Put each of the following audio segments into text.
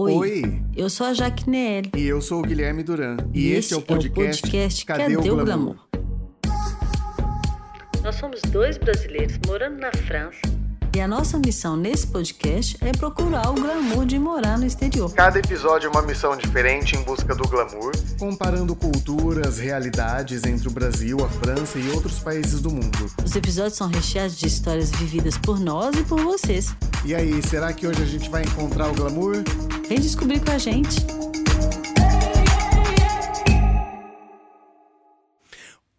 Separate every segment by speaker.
Speaker 1: Oi.
Speaker 2: Oi.
Speaker 1: Eu sou a Jaquinelle.
Speaker 2: E eu sou o Guilherme Duran. E, esse, é o podcast,
Speaker 1: podcast
Speaker 2: Cadê, o Glamour?
Speaker 1: Nós somos dois brasileiros morando na França. E a nossa missão nesse podcast é procurar o glamour de morar no exterior.
Speaker 2: Cada episódio é uma missão diferente em busca do glamour, comparando culturas, realidades entre o Brasil, a França e outros países do mundo.
Speaker 1: Os episódios são recheados de histórias vividas por nós e por vocês.
Speaker 2: E aí, será que hoje a gente vai encontrar o glamour?
Speaker 1: Vem descobrir com a gente.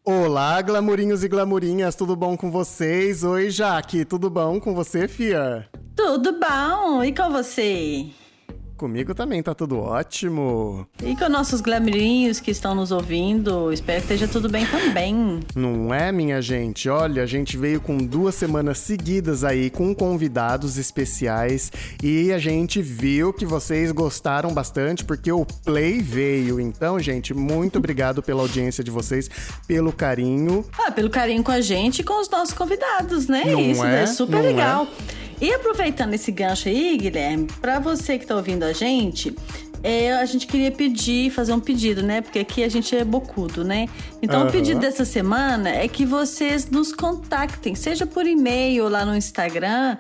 Speaker 2: Olá, glamourinhos e glamourinhas, tudo bom com vocês? Oi, Jaque, tudo bom com você, Fia?
Speaker 1: Tudo bom? E com você?
Speaker 2: Comigo também tá tudo ótimo.
Speaker 1: E com nossos glamourinhos que estão nos ouvindo, espero que esteja tudo bem também.
Speaker 2: Não é, minha gente? Olha, a gente veio com duas semanas seguidas aí com convidados especiais e a gente viu que vocês gostaram bastante porque o Play veio. Então, gente, muito obrigado pela audiência de vocês, pelo carinho.
Speaker 1: Ah, pelo carinho com a gente e com os nossos convidados, né?
Speaker 2: Não
Speaker 1: Isso
Speaker 2: é?
Speaker 1: é super
Speaker 2: Não
Speaker 1: legal. E aproveitando esse gancho aí, Guilherme, para você que tá ouvindo a gente, é, a gente queria pedir, fazer um pedido, né? Porque aqui a gente é bocudo, né? Então,
Speaker 2: Aham.
Speaker 1: o pedido dessa semana é que vocês nos contactem, seja por e-mail ou lá no Instagram,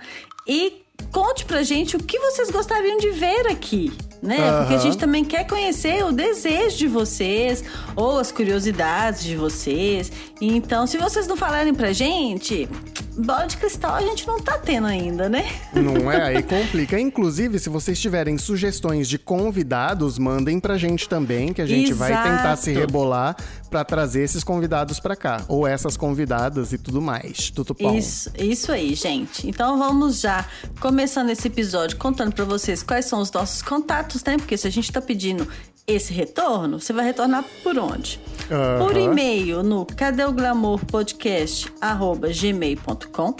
Speaker 1: e conte pra gente o que vocês gostariam de ver aqui. Né? Porque a gente também quer conhecer o desejo de vocês ou as curiosidades de vocês. Então, se vocês não falarem pra gente, bola de cristal a gente não tá tendo ainda, né?
Speaker 2: Não é? Aí complica. Inclusive, se vocês tiverem sugestões de convidados, mandem pra gente também, que a gente vai tentar se
Speaker 1: Exato.
Speaker 2: rebolar pra trazer esses convidados pra cá. Ou essas convidadas e tudo mais. Tudo bom.
Speaker 1: Isso, isso aí, gente. Então vamos já começando esse episódio contando pra vocês quais são os nossos contatos, né? Porque se a gente tá pedindo esse retorno, você vai retornar por onde?
Speaker 2: Aham.
Speaker 1: Por e-mail no cadeoglamourpodcast@gmail.com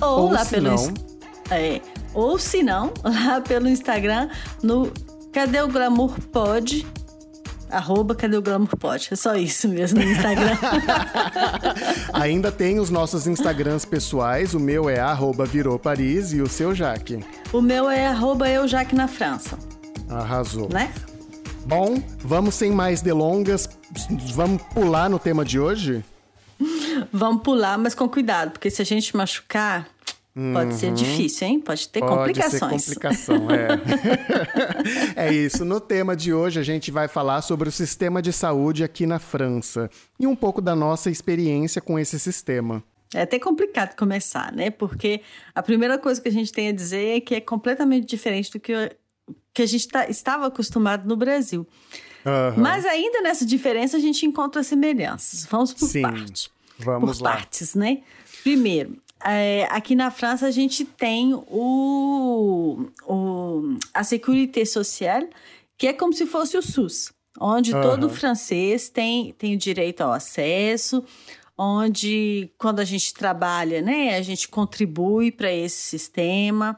Speaker 1: ou,
Speaker 2: Ou
Speaker 1: lá pelo
Speaker 2: não-
Speaker 1: é, ou se não, lá pelo Instagram no Cadê o Glamour Pod? Arroba Cadê o Glamour Pod? É só isso mesmo no Instagram.
Speaker 2: Ainda tem os nossos Instagrams pessoais. O meu é arroba virou Paris e o seu Jaque.
Speaker 1: o meu é arroba eu Jaque na França,
Speaker 2: Arrasou.
Speaker 1: né?
Speaker 2: Bom, vamos sem mais delongas. Vamos pular no tema de hoje?
Speaker 1: Vamos pular, mas com cuidado, porque se a gente machucar, pode ser difícil, hein? Pode ter
Speaker 2: Uhum. Pode
Speaker 1: complicações.
Speaker 2: ser complicação, é. é isso. No tema de hoje, a gente vai falar sobre o sistema de saúde aqui na França e um pouco da nossa experiência com esse sistema.
Speaker 1: É até complicado começar, né? Porque a primeira coisa que a gente tem a dizer é que é completamente diferente do que, que a gente tá- estava acostumado no Brasil.
Speaker 2: Aham.
Speaker 1: Mas ainda nessa diferença a gente encontra semelhanças. Vamos por
Speaker 2: Sim,
Speaker 1: partes.
Speaker 2: vamos
Speaker 1: por
Speaker 2: lá.
Speaker 1: partes, né? Primeiro, é, aqui na França a gente tem o, o a Sécurité Sociale, que é como se fosse o SUS, onde
Speaker 2: Aham.
Speaker 1: todo francês tem, tem o direito ao acesso, onde quando a gente trabalha, né, a gente contribui para esse sistema.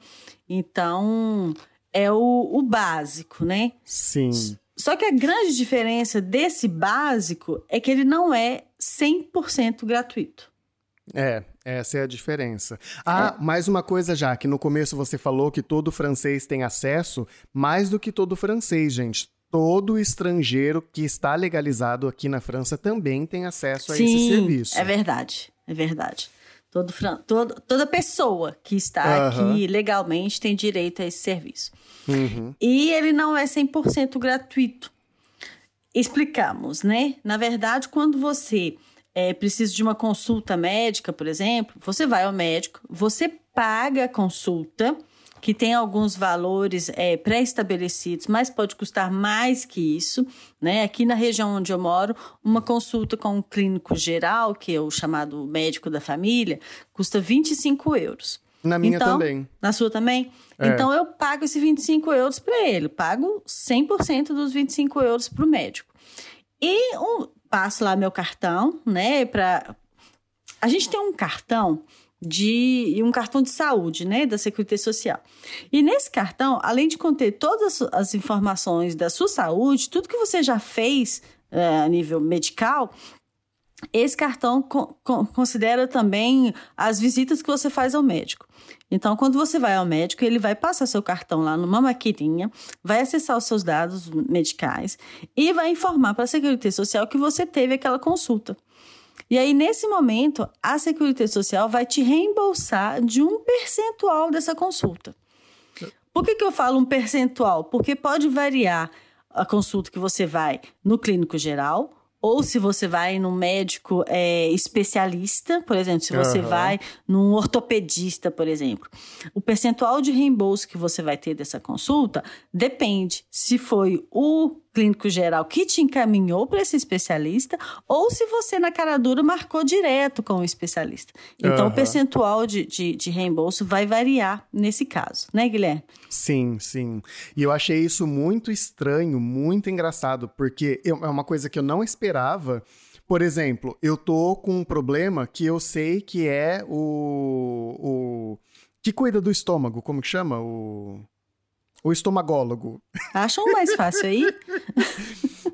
Speaker 1: Então, é o, o básico, né?
Speaker 2: Sim.
Speaker 1: Só que a grande diferença desse básico é que ele não é 100% gratuito.
Speaker 2: É, essa é a diferença. Ah, mais uma coisa já, que no começo você falou que todo francês tem acesso, mais do que todo francês, gente. Todo estrangeiro que está legalizado aqui na França também tem acesso a esse serviço.
Speaker 1: é verdade, é verdade. Todo, todo- toda pessoa que está
Speaker 2: Aham.
Speaker 1: aqui legalmente tem direito a esse serviço.
Speaker 2: Uhum.
Speaker 1: E ele não é 100% gratuito. Explicamos, né? Na verdade, quando você é, precisa de uma consulta médica, por exemplo, você vai ao médico, você paga a consulta, que tem alguns valores é, pré-estabelecidos, mas pode custar mais que isso, né? Aqui na região onde eu moro, uma consulta com um clínico geral, que é o chamado médico da família, custa 25 euros.
Speaker 2: Na minha
Speaker 1: Então,
Speaker 2: também.
Speaker 1: Na sua também?
Speaker 2: É.
Speaker 1: Então eu pago esses 25 euros para ele. Pago 100% dos 25 euros para o médico. E um, passo lá meu cartão, né? Pra... A gente tem um cartão de um cartão de saúde, né, da Seguridade Social. E nesse cartão, além de conter todas as informações da sua saúde, tudo que você já fez eh, a nível medical, esse cartão co- co- considera também as visitas que você faz ao médico. Então, quando você vai ao médico, ele vai passar seu cartão lá numa maquininha, vai acessar os seus dados medicais e vai informar para a Seguridade Social que você teve aquela consulta. E aí, nesse momento, a Seguridade Social vai te reembolsar de um percentual dessa consulta. Por que, que eu falo um percentual? Porque pode variar a consulta que você vai no clínico geral, ou se você vai num médico é, especialista, por exemplo, se você uhum. vai num ortopedista, por exemplo. O percentual de reembolso que você vai ter dessa consulta depende se foi o clínico geral que te encaminhou para esse especialista ou se você na cara dura marcou direto com o especialista. Então, uhum. o percentual de, de, de, reembolso vai variar nesse caso, né, Guilherme?
Speaker 2: Sim, sim. E eu achei isso muito estranho, muito engraçado, porque eu, é uma coisa que eu não esperava. Por exemplo, eu tô com um problema que eu sei que é o, o que cuida do estômago, como que chama? O o estomagólogo.
Speaker 1: Acham mais fácil aí?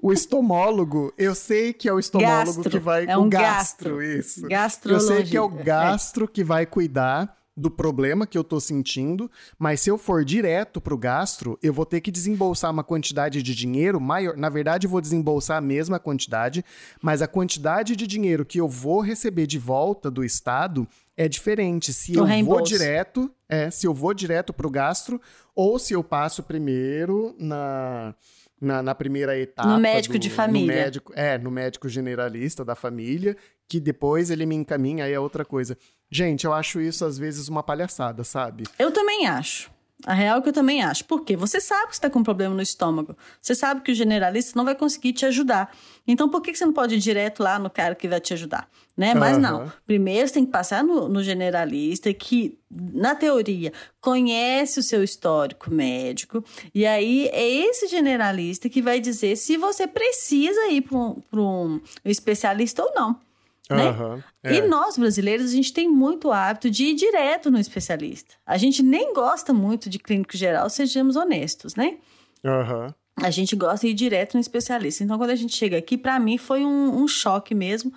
Speaker 2: o estomólogo, eu sei que é o estomólogo gastro. que vai.
Speaker 1: É um
Speaker 2: o
Speaker 1: gastro,
Speaker 2: gastro isso.
Speaker 1: Gastrologia.
Speaker 2: Eu sei que é o gastro é. que vai cuidar do problema que eu tô sentindo, mas se eu for direto pro gastro, eu vou ter que desembolsar uma quantidade de dinheiro maior. Na verdade, eu vou desembolsar a mesma quantidade, mas a quantidade de dinheiro que eu vou receber de volta do Estado é diferente. Se o eu reembolso. vou direto, é, se eu vou direto pro gastro ou se eu passo primeiro na na, na, primeira etapa.
Speaker 1: No médico do, de família.
Speaker 2: No médico, é, no médico generalista da família, que depois ele me encaminha, aí é outra coisa. Gente, eu acho isso às vezes uma palhaçada, sabe?
Speaker 1: Eu também acho. A real é que eu também acho. Por quê? Você sabe que você está com um problema no estômago. Você sabe que o generalista não vai conseguir te ajudar. Então, por que você não pode ir direto lá no cara que vai te ajudar? Né? Mas uhum. não. Primeiro, você tem que passar no, no generalista que, na teoria, conhece o seu histórico médico. E aí, é esse generalista que vai dizer se você precisa ir para um, um especialista ou não. Né? Uhum, é. E nós, brasileiros, a gente tem muito hábito de ir direto no especialista. A gente nem gosta muito de clínico geral, sejamos honestos, né?
Speaker 2: Uhum.
Speaker 1: A gente gosta de ir direto no especialista. Então, quando a gente chega aqui, para mim foi um, um, choque mesmo.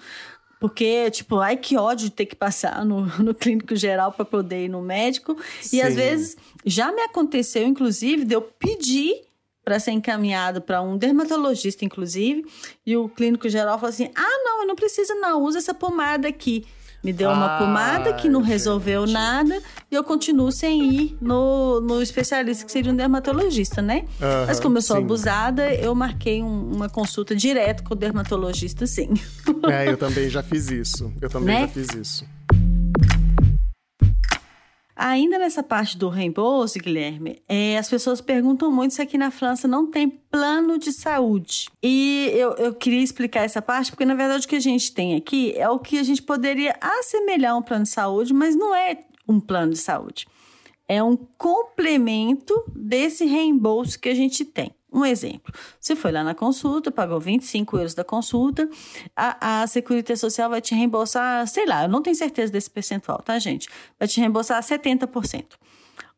Speaker 1: Porque, tipo, ai que ódio ter que passar no, no clínico geral para poder ir no médico. Sim. E às vezes já me aconteceu, inclusive, de eu pedir para ser encaminhado para um dermatologista, inclusive, e o clínico geral falou assim: ah, não, eu não preciso, não, usa essa pomada aqui. Me deu uma ah, pomada que não resolveu gente. nada e eu continuo sem ir no, no especialista, que seria um dermatologista, né? Uhum, Mas como eu sou sim. abusada, eu marquei um, uma consulta direto com o dermatologista, sim.
Speaker 2: É, eu também já fiz isso. Eu também né? já fiz isso.
Speaker 1: Ainda nessa parte do reembolso, Guilherme, é, as pessoas perguntam muito se aqui na França não tem plano de saúde. E eu, eu queria explicar essa parte, porque na verdade o que a gente tem aqui é o que a gente poderia assemelhar a um plano de saúde, mas não é um plano de saúde. É um complemento desse reembolso que a gente tem. Um exemplo, você foi lá na consulta, pagou 25 euros da consulta, a, a Seguridade Social vai te reembolsar, sei lá, eu não tenho certeza desse percentual, tá, gente? Vai te reembolsar 70%.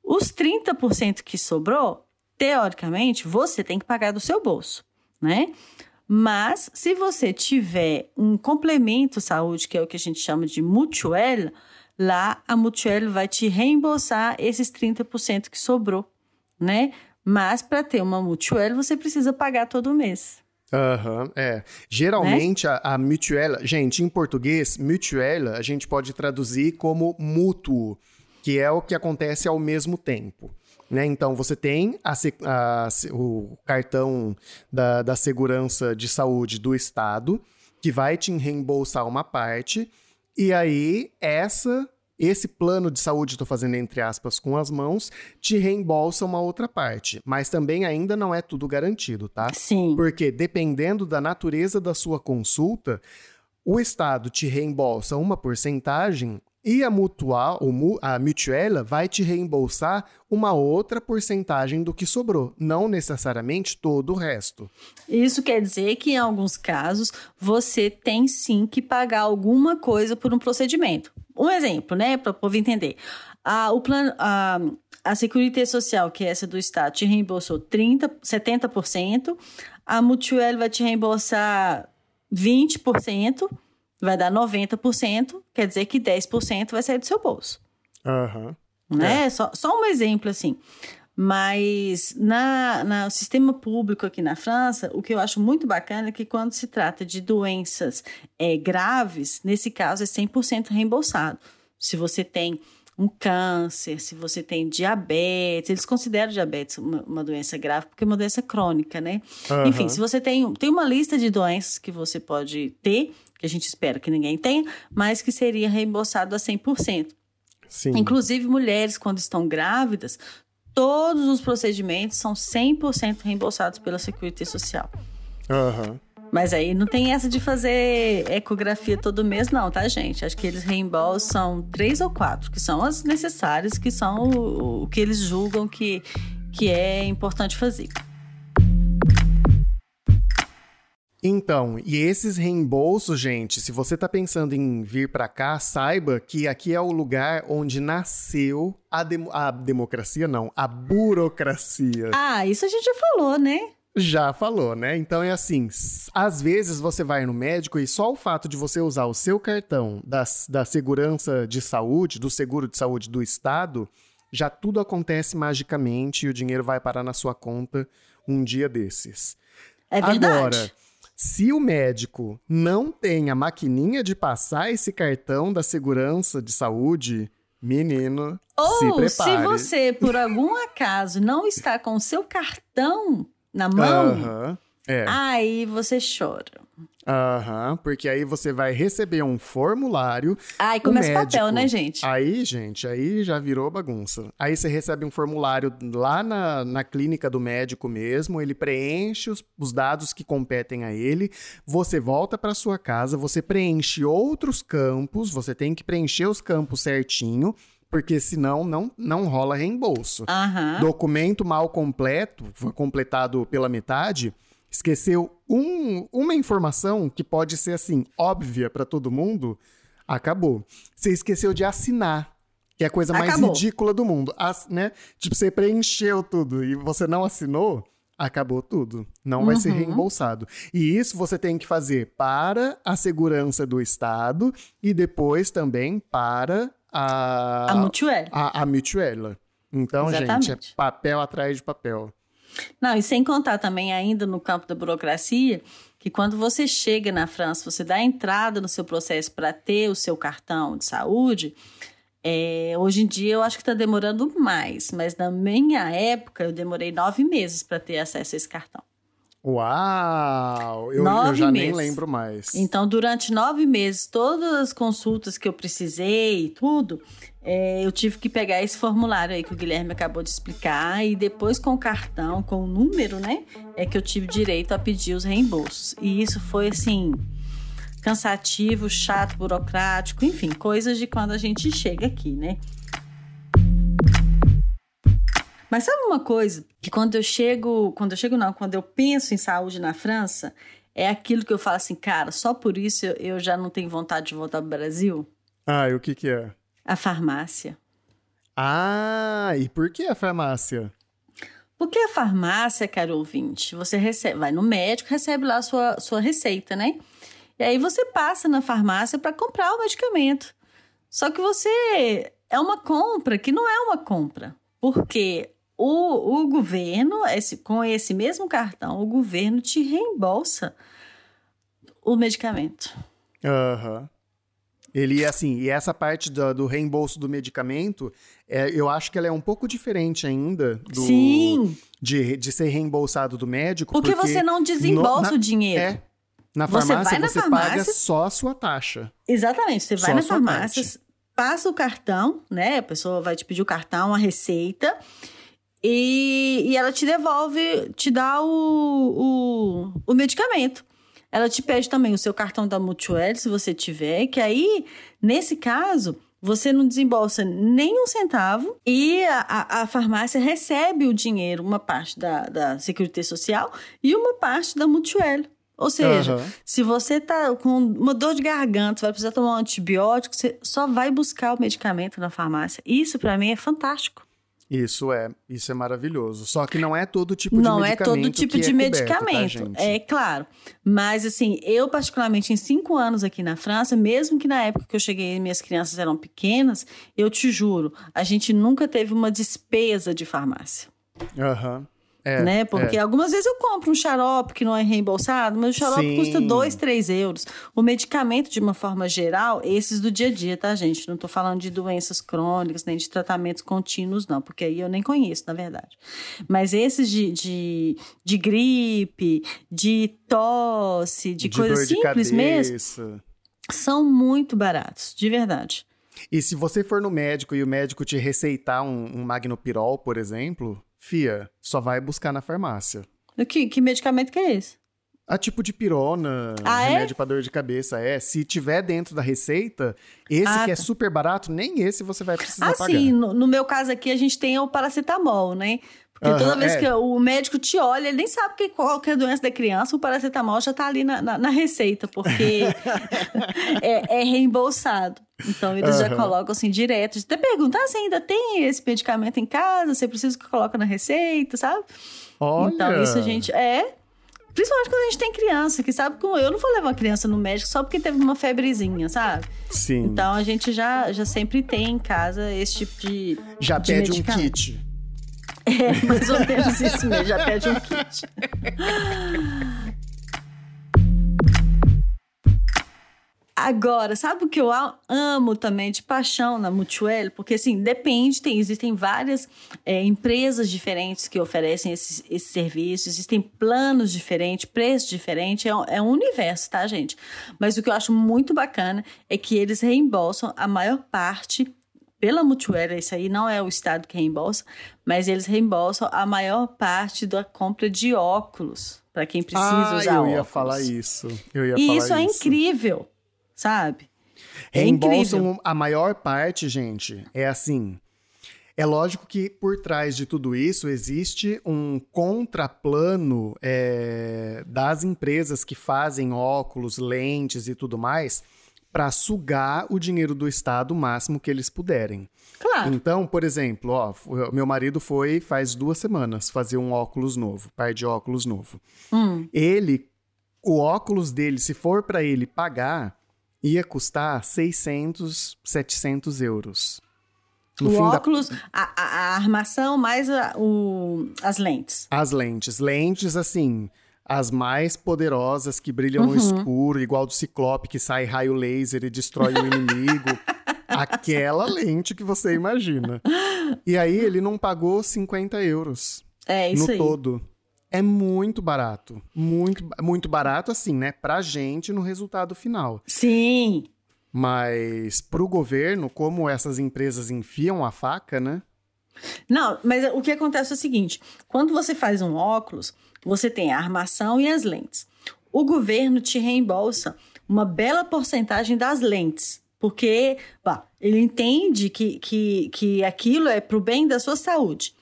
Speaker 1: Os 30% que sobrou, teoricamente, você tem que pagar do seu bolso, né? Mas, se você tiver um complemento saúde, que é o que a gente chama de mutuel, lá a mutuel vai te reembolsar esses 30% que sobrou, né? Mas para ter uma mutuelle, você precisa pagar todo mês.
Speaker 2: Aham, uhum, é. Geralmente né? a, a mutuela, gente, em português, mutuela a gente pode traduzir como mútuo, que é o que acontece ao mesmo tempo. Né? Então, você tem a, a, o cartão da, da segurança de saúde do Estado, que vai te reembolsar uma parte, e aí essa esse plano de saúde, estou fazendo entre aspas com as mãos, te reembolsa uma outra parte. Mas também ainda não é tudo garantido, tá?
Speaker 1: Sim.
Speaker 2: Porque dependendo da natureza da sua consulta, o Estado te reembolsa uma porcentagem e a mutual, a mutuela vai te reembolsar uma outra porcentagem do que sobrou, não necessariamente todo o resto.
Speaker 1: Isso quer dizer que em alguns casos você tem sim que pagar alguma coisa por um procedimento. Um exemplo, né, para o povo entender. Ah, o plano, a, a Seguridade Social, que é essa do Estado, te reembolsou 30, 70%, a Mutuel vai te reembolsar 20%, vai dar 90%, quer dizer que 10% vai sair do seu bolso.
Speaker 2: Aham. Uhum.
Speaker 1: né? É. Só, só um exemplo, assim. Mas na, no sistema público aqui na França, o que eu acho muito bacana é que quando se trata de doenças é, graves, nesse caso é 100% reembolsado. Se você tem um câncer, se você tem diabetes, eles consideram diabetes uma, uma doença grave porque é uma doença crônica, né? Uhum. Enfim, se você tem, tem uma lista de doenças que você pode ter, que a gente espera que ninguém tenha, mas que seria reembolsado a 100%. Sim. Inclusive, mulheres, quando estão grávidas, todos os procedimentos são 100% reembolsados pela Seguridade Social.
Speaker 2: Uhum.
Speaker 1: Mas aí não tem essa de fazer ecografia todo mês, não, tá, gente? Acho que eles reembolsam três ou quatro, que são as necessárias, que são o, o que eles julgam que, que é importante fazer.
Speaker 2: Então, e esses reembolsos, gente, se você tá pensando em vir para cá, saiba que aqui é o lugar onde nasceu a, dem a democracia, não, a burocracia.
Speaker 1: Ah, isso a gente já falou, né?
Speaker 2: Já falou, né? Então é assim: às vezes você vai no médico e só o fato de você usar o seu cartão da, da segurança de saúde, do seguro de saúde do Estado, já tudo acontece magicamente e o dinheiro vai parar na sua conta um dia desses.
Speaker 1: É verdade.
Speaker 2: Agora, se o médico não tem a maquininha de passar esse cartão da segurança de saúde, menino,
Speaker 1: Ou
Speaker 2: se prepare.
Speaker 1: se você, por algum acaso, não está com o seu cartão na mão,
Speaker 2: uhum, é.
Speaker 1: aí você chora.
Speaker 2: Aham, uhum, porque aí você vai receber um formulário.
Speaker 1: Ai, começa o papel, né, gente?
Speaker 2: Aí, gente, aí já virou bagunça. Aí você recebe um formulário lá na, na clínica do médico mesmo, ele preenche os, os dados que competem a ele, você volta para sua casa, você preenche outros campos, você tem que preencher os campos certinho, porque senão não, não rola reembolso.
Speaker 1: Uhum.
Speaker 2: Documento mal completo, foi completado pela metade esqueceu um, uma informação que pode ser assim, óbvia para todo mundo, acabou. Você esqueceu de assinar, que é a coisa mais acabou. ridícula do mundo. As, né? Tipo, você preencheu tudo e você não assinou, acabou tudo. Não vai uhum. ser reembolsado. E isso você tem que fazer para a segurança do Estado e depois também para a...
Speaker 1: A Mutuela.
Speaker 2: A, a Mutuela. Então, Exatamente. gente, é papel atrás de papel.
Speaker 1: Não, e sem contar também ainda no campo da burocracia, que quando você chega na França, você dá entrada no seu processo para ter o seu cartão de saúde, é, hoje em dia eu acho que está demorando mais, mas na minha época eu demorei nove meses para ter acesso a esse cartão.
Speaker 2: Uau! Eu, eu já meses. nem lembro mais.
Speaker 1: Então, durante nove meses, todas as consultas que eu precisei, tudo, é, eu tive que pegar esse formulário aí que o Guilherme acabou de explicar e depois com o cartão, com o número, né, é que eu tive direito a pedir os reembolsos. E isso foi assim cansativo, chato, burocrático, enfim, coisas de quando a gente chega aqui, né? Mas sabe uma coisa que quando eu chego, quando eu chego não, quando eu penso em saúde na França, é aquilo que eu falo assim, cara, só por isso eu já não tenho vontade de voltar para o Brasil?
Speaker 2: Ah, e o que que é?
Speaker 1: A farmácia.
Speaker 2: Ah, e por que a farmácia?
Speaker 1: Porque a farmácia, caro ouvinte, você recebe, vai no médico, recebe lá a sua, sua receita, né? E aí você passa na farmácia para comprar o medicamento. Só que você é uma compra que não é uma compra. Porque o, o governo, esse, com esse mesmo cartão, o governo te reembolsa o medicamento.
Speaker 2: Aham. Uhum. Ele, assim, e essa parte do, do reembolso do medicamento, é, eu acho que ela é um pouco diferente ainda do,
Speaker 1: Sim.
Speaker 2: De, de ser reembolsado do médico.
Speaker 1: Porque, porque você não desembolsa no, na, o dinheiro.
Speaker 2: É. Na farmácia, você, vai na você farmácia, paga só a sua taxa.
Speaker 1: Exatamente. Você vai na farmácia, passa o cartão, né? A pessoa vai te pedir o cartão, a receita. E, e ela te devolve, te dá o, o, o medicamento. Ela te pede também o seu cartão da Mutuelle, se você tiver, que aí, nesse caso, você não desembolsa nem um centavo e a, a, farmácia recebe o dinheiro, uma parte da, da Seguridade Social e uma parte da Mutuelle. Ou seja, uhum. se você tá com uma dor de garganta, vai precisar tomar um antibiótico, você só vai buscar o medicamento na farmácia. Isso para mim é fantástico.
Speaker 2: Isso é, isso é maravilhoso. Só que não é todo tipo de
Speaker 1: não
Speaker 2: medicamento.
Speaker 1: Não é todo tipo de
Speaker 2: é
Speaker 1: medicamento,
Speaker 2: coberto, tá,
Speaker 1: é claro. Mas assim, eu particularmente em cinco anos aqui na França, mesmo que na época que eu cheguei minhas crianças eram pequenas, eu te juro, a gente nunca teve uma despesa de farmácia.
Speaker 2: Aham. Uhum.
Speaker 1: É, né? Porque é. algumas vezes eu compro um xarope que não é reembolsado, mas o xarope Sim. custa 2, 3 euros. O medicamento, de uma forma geral, esses do dia a dia, tá, gente? Não tô falando de doenças crônicas, nem de tratamentos contínuos, não, porque aí eu nem conheço, na verdade. Mas esses de, de, de gripe, de tosse, de, de coisa simples de mesmo, são muito baratos, de verdade.
Speaker 2: E se você for no médico e o médico te receitar um, um magnopirol, por exemplo, Fia, só vai buscar na farmácia.
Speaker 1: Que, que medicamento que é esse?
Speaker 2: A tipo de pirona, ah, é? remédio é? pra dor de cabeça, é. Se tiver dentro da receita, esse ah, que é tá. super barato, nem esse você vai precisar
Speaker 1: ah,
Speaker 2: pagar.
Speaker 1: sim. No, no, meu caso aqui, a gente tem o paracetamol, né? Porque toda vez é. que o médico te olha, ele nem sabe que qual que é a doença da criança, o paracetamol já tá ali na, na, na receita, porque é, é, reembolsado. Então eles já colocam assim direto. Até perguntar se ainda tem esse medicamento em casa, você precisa que coloque na receita, sabe?
Speaker 2: Olha.
Speaker 1: Então isso a gente. É. Principalmente quando a gente tem criança, que sabe que eu não vou levar uma criança no médico só porque teve uma febrezinha, sabe?
Speaker 2: Sim.
Speaker 1: Então a gente já, já sempre tem em casa esse tipo de.
Speaker 2: Já
Speaker 1: de
Speaker 2: pede um kit.
Speaker 1: É, mais ou menos isso mesmo, já pede um kit. Agora, sabe o que eu amo também de paixão na Mutuel? Porque, assim, depende, tem, existem várias é, empresas diferentes que oferecem esses, esses serviços, existem planos diferentes, preços diferentes, é, é um universo, tá, gente? Mas o que eu acho muito bacana é que eles reembolsam a maior parte pela Mutuera, isso aí não é o Estado que reembolsa, mas eles reembolsam a maior parte da compra de óculos para quem precisa
Speaker 2: ah,
Speaker 1: usar óculos.
Speaker 2: eu ia falar isso. Eu ia
Speaker 1: e
Speaker 2: falar
Speaker 1: isso é incrível, sabe?
Speaker 2: É reembolsam incrível. a maior parte, gente. É assim. É lógico que por trás de tudo isso existe um contraplano é, das empresas que fazem óculos, lentes e tudo mais para sugar o dinheiro do Estado o máximo que eles puderem.
Speaker 1: Claro.
Speaker 2: Então, por exemplo, ó, meu marido foi faz duas semanas fazer um óculos novo, par de óculos novo.
Speaker 1: Hum.
Speaker 2: Ele, o óculos dele, se for para ele pagar, ia custar 600, 700 euros.
Speaker 1: No o óculos, da... a, a, a, armação mais a, o, as lentes.
Speaker 2: As lentes. Lentes, assim, as mais poderosas que brilham uhum. no escuro, igual do Ciclope que sai raio laser e destrói o inimigo. Aquela lente que você imagina. E aí ele não pagou 50 euros.
Speaker 1: É, isso
Speaker 2: no
Speaker 1: aí.
Speaker 2: todo. É muito barato. Muito, muito barato, assim, né? Pra gente no resultado final.
Speaker 1: Sim.
Speaker 2: Mas pro governo, como essas empresas enfiam a faca, né?
Speaker 1: Não, mas o que acontece é o seguinte: quando você faz um óculos, você tem a armação e as lentes. O governo te reembolsa uma bela porcentagem das lentes, porque bah, ele entende que, que, que aquilo é para o bem da sua saúde.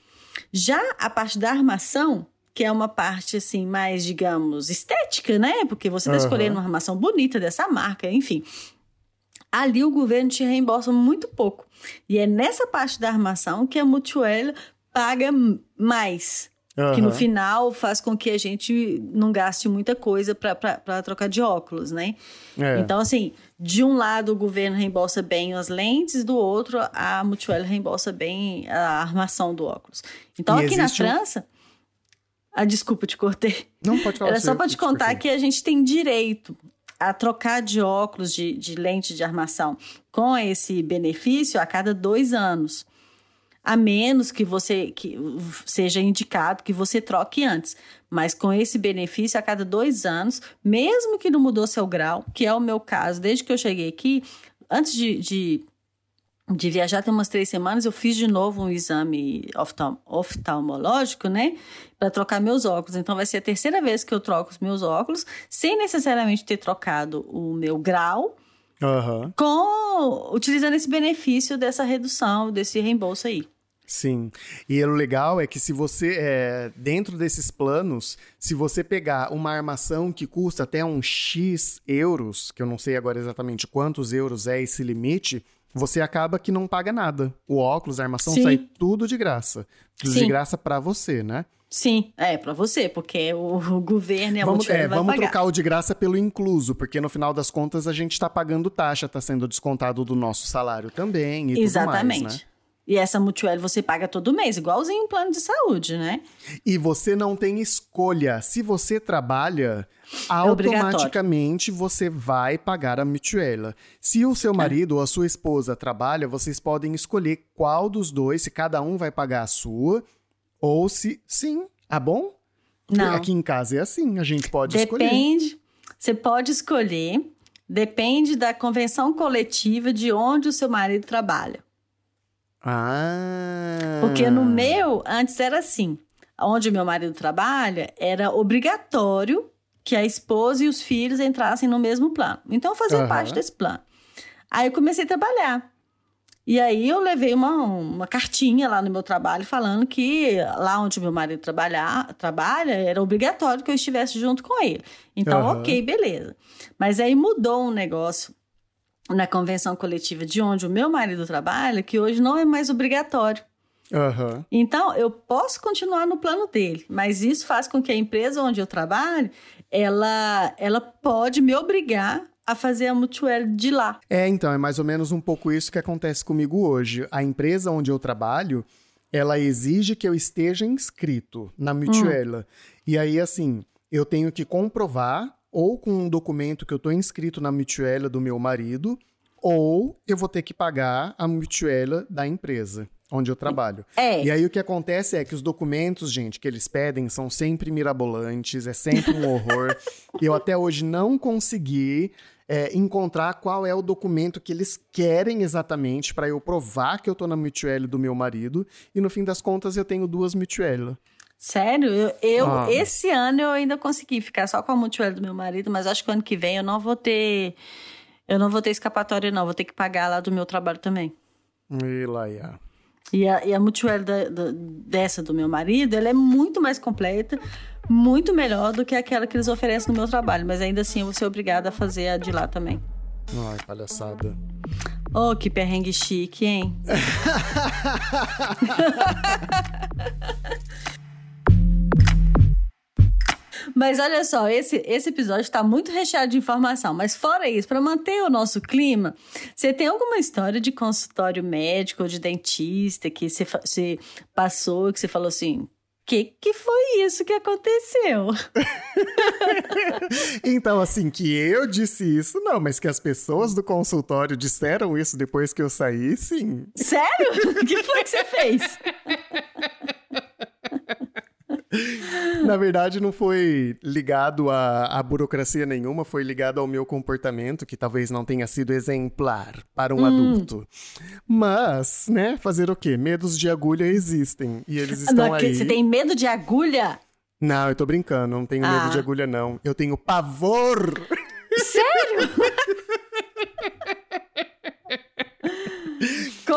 Speaker 1: Já a parte da armação, que é uma parte assim mais, digamos, estética, né? Porque você está uhum. escolhendo uma armação bonita dessa marca, enfim. Ali o governo te reembolsa muito pouco. E é nessa parte da armação que a Mutuel paga mais. Uhum. Que no final faz com que a gente não gaste muita coisa para trocar de óculos, né? É. Então, assim, de um lado o governo reembolsa bem as lentes, do outro a Mutuel reembolsa bem a armação do óculos. Então, e aqui na França. Um... Ah, desculpa, te cortei.
Speaker 2: Não, pode falar.
Speaker 1: Era só para te contar que a gente tem direito a trocar de óculos de, de lente de armação com esse benefício a cada dois anos. A menos que você que seja indicado que você troque antes. Mas com esse benefício a cada dois anos, mesmo que não mudou seu grau, que é o meu caso, desde que eu cheguei aqui, antes de, de de viajar tem umas três semanas, eu fiz de novo um exame oftalm oftalmológico, né? Para trocar meus óculos. Então vai ser a terceira vez que eu troco os meus óculos, sem necessariamente ter trocado o meu grau,
Speaker 2: uhum.
Speaker 1: com utilizando esse benefício dessa redução, desse reembolso aí.
Speaker 2: Sim. E o legal é que se você, é, dentro desses planos, se você pegar uma armação que custa até um X euros, que eu não sei agora exatamente quantos euros é esse limite, você acaba que não paga nada. O óculos, a armação,
Speaker 1: Sim.
Speaker 2: sai tudo de graça. Tudo de
Speaker 1: Sim.
Speaker 2: graça pra você, né?
Speaker 1: Sim, é para você, porque o, o governo e a
Speaker 2: Vamos, é,
Speaker 1: vai
Speaker 2: vamos
Speaker 1: pagar.
Speaker 2: trocar o de graça pelo incluso, porque no final das contas a gente tá pagando taxa, tá sendo descontado do nosso salário também e
Speaker 1: Exatamente.
Speaker 2: tudo mais, né?
Speaker 1: E essa Multiuel você paga todo mês, igualzinho um plano de saúde, né?
Speaker 2: E você não tem escolha. Se você trabalha,
Speaker 1: É
Speaker 2: automaticamente você vai pagar a Mutuela. Se o
Speaker 1: É.
Speaker 2: seu marido ou a sua esposa trabalha, vocês podem escolher qual dos dois, se cada um vai pagar a sua, ou se sim, tá bom?
Speaker 1: Não.
Speaker 2: Aqui em casa é assim, a gente pode escolher.
Speaker 1: Depende, você pode escolher, depende da convenção coletiva de onde o seu marido trabalha.
Speaker 2: Ah.
Speaker 1: Porque no meu, antes era assim. Onde o meu marido trabalha, era obrigatório que a esposa e os filhos entrassem no mesmo plano. Então, eu fazia
Speaker 2: Aham.
Speaker 1: parte desse plano. Aí eu comecei a trabalhar. E aí eu levei uma, uma cartinha lá no meu trabalho falando que lá onde o meu marido trabalhar, trabalha, era obrigatório que eu estivesse junto com ele. Então,
Speaker 2: Aham.
Speaker 1: ok, beleza. Mas aí mudou um negócio na convenção coletiva de onde o meu marido trabalha, que hoje não é mais obrigatório.
Speaker 2: Aham.
Speaker 1: Então, eu posso continuar no plano dele, mas isso faz com que a empresa onde eu trabalho, ela, ela pode me obrigar a fazer a Mutuel de lá.
Speaker 2: É, então, é mais ou menos um pouco isso que acontece comigo hoje. A empresa onde eu trabalho, ela exige que eu esteja inscrito na Mutuela. E aí, assim, eu tenho que comprovar ou com um documento que eu estou inscrito na Mutuela do meu marido, ou eu vou ter que pagar a Mutuela da empresa onde eu trabalho.
Speaker 1: É,
Speaker 2: E aí o que acontece é que os documentos, gente, que eles pedem são sempre mirabolantes, é sempre um horror. e eu até hoje não consegui é, encontrar qual é o documento que eles querem exatamente para eu provar que eu tô na Mutuelle do meu marido. E no fim das contas eu tenho duas Mutuelle.
Speaker 1: sério, eu, eu-
Speaker 2: Ah.
Speaker 1: esse ano eu ainda consegui ficar só com a Mutuel do meu marido, mas acho que ano que vem eu não vou ter. Eu não vou ter escapatória, não. Vou ter que pagar lá do meu trabalho também.
Speaker 2: E lá, ia.
Speaker 1: E a, e a Mutuel da- da- dessa do meu marido, ela é muito mais completa, muito melhor do que aquela que eles oferecem no meu trabalho. Mas ainda assim, eu vou ser obrigada a fazer a de lá também.
Speaker 2: Ai, palhaçada.
Speaker 1: Oh, que perrengue chique, hein? Mas olha só, esse, esse episódio está muito recheado de informação. Mas fora isso, para manter o nosso clima, você tem alguma história de consultório médico ou de dentista que você, você passou, que você falou assim, que que foi isso que aconteceu?
Speaker 2: Então, assim, que eu disse isso, não, mas que as pessoas do consultório disseram isso depois que eu saí, sim.
Speaker 1: Sério? O que foi que você fez?
Speaker 2: Na verdade, não foi ligado à, à burocracia nenhuma, foi ligado ao meu comportamento, que talvez não tenha sido exemplar para um adulto. Mas, né, fazer o quê? Medos de agulha existem. E eles estão
Speaker 1: Não,
Speaker 2: aí.
Speaker 1: Você tem medo de agulha?
Speaker 2: Não, eu tô brincando, não tenho
Speaker 1: Ah.
Speaker 2: medo de agulha, não. Eu tenho pavor!
Speaker 1: Sério?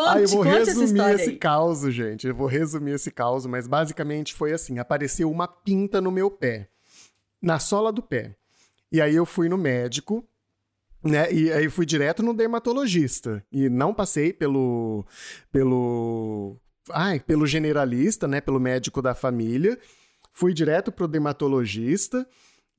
Speaker 1: Conte,
Speaker 2: Ah, eu vou
Speaker 1: conte
Speaker 2: resumir esse
Speaker 1: aí.
Speaker 2: caos, gente. Eu vou resumir esse caos, mas basicamente foi assim: apareceu uma pinta no meu pé, na sola do pé. E aí eu fui no médico, né? E aí fui direto no dermatologista. E não passei pelo. pelo. Ai, pelo generalista, né? Pelo médico da família. Fui direto pro dermatologista.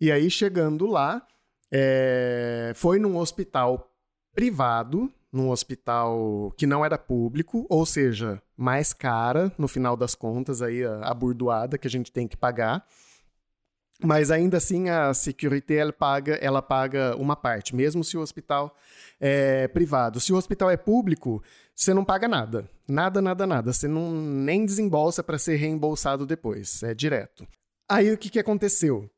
Speaker 2: E aí, chegando lá, é, foi num hospital privado, num hospital que não era público, ou seja, mais cara, no final das contas, aí a, a burdoada que a gente tem que pagar. Mas ainda assim a Security ela paga, ela paga uma parte, mesmo se o hospital é privado. Se o hospital é público, você não paga nada. Nada, nada, nada. Você não nem desembolsa para ser reembolsado depois. É direto. Aí o que, que aconteceu?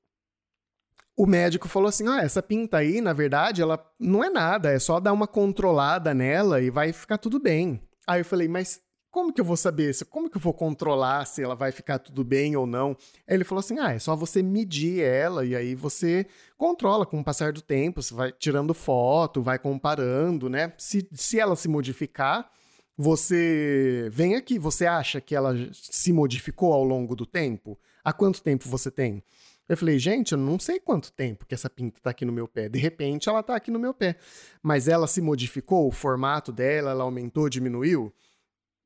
Speaker 2: O médico falou assim: ah, essa pinta aí, na verdade, ela não é nada, é só dar uma controlada nela e vai ficar tudo bem. Aí eu falei, mas como que eu vou saber? Como que eu vou controlar se ela vai ficar tudo bem ou não? Aí ele falou assim: ah, é só você medir ela e aí você controla com o passar do tempo, você vai tirando foto, vai comparando, né? Se, se ela se modificar, você vem aqui, você acha que ela se modificou ao longo do tempo? Há quanto tempo você tem? Eu falei, gente, eu não sei quanto tempo que essa pinta tá aqui no meu pé. De repente, ela tá aqui no meu pé. Mas ela se modificou, o formato dela, ela aumentou, diminuiu?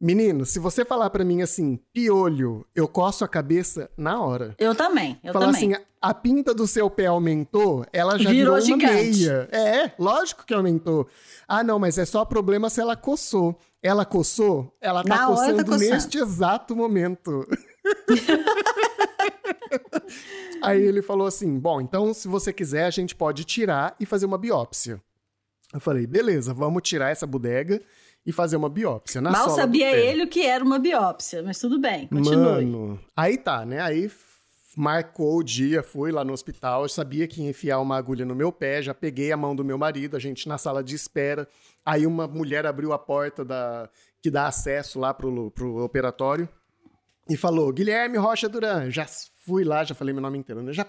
Speaker 2: Menino, se você falar para mim assim, piolho, eu coço a cabeça na hora.
Speaker 1: Eu também, eu
Speaker 2: Falar
Speaker 1: também.
Speaker 2: assim, a pinta do seu pé aumentou, ela já
Speaker 1: Virou
Speaker 2: virou, uma meia. É, lógico que aumentou. Ah, não, mas é só problema se ela coçou. Ela coçou, ela tá
Speaker 1: tá
Speaker 2: coçando
Speaker 1: coçando.
Speaker 2: neste exato momento. Aí ele falou assim: bom, então se você quiser, a gente pode tirar e fazer uma biópsia. Eu falei, beleza, vamos tirar essa bodega e fazer uma biópsia. Na
Speaker 1: Mal
Speaker 2: sola do
Speaker 1: sabia ele o que era uma biópsia, mas tudo bem, continue.
Speaker 2: Mano, aí tá, né? Aí marcou o dia, fui lá no hospital, eu sabia que ia enfiar uma agulha no meu pé, já peguei a mão do meu marido, a gente na sala de espera. Aí uma mulher abriu a porta da que dá acesso lá pro, pro operatório e falou: Guilherme Rocha Duran. Já fui lá, já falei meu nome inteiro, né? Já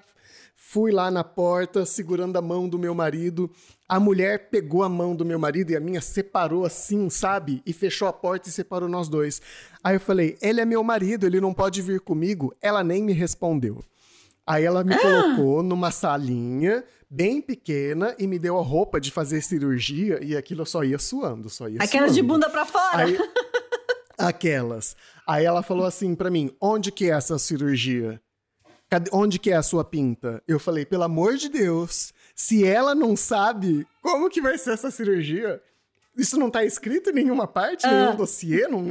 Speaker 2: fui lá na porta, segurando a mão do meu marido. A mulher pegou a mão do meu marido e a minha separou assim, sabe? E fechou a porta e separou nós dois. Aí eu falei: ele é meu marido, ele não pode vir comigo. Ela nem me respondeu. Aí ela me colocou numa salinha bem pequena e me deu a roupa de fazer cirurgia e aquilo eu só ia suando, só ia
Speaker 1: Aquela de
Speaker 2: suando.
Speaker 1: bunda pra fora.
Speaker 2: Aí, aquelas. Aí ela falou assim pra mim: onde que é essa cirurgia? Cadê- onde que é a sua pinta? Eu falei, pelo amor de Deus, se ela não sabe, como que vai ser essa cirurgia? Isso não tá escrito em nenhuma parte,
Speaker 1: Ah.
Speaker 2: nenhum dossiê? Não-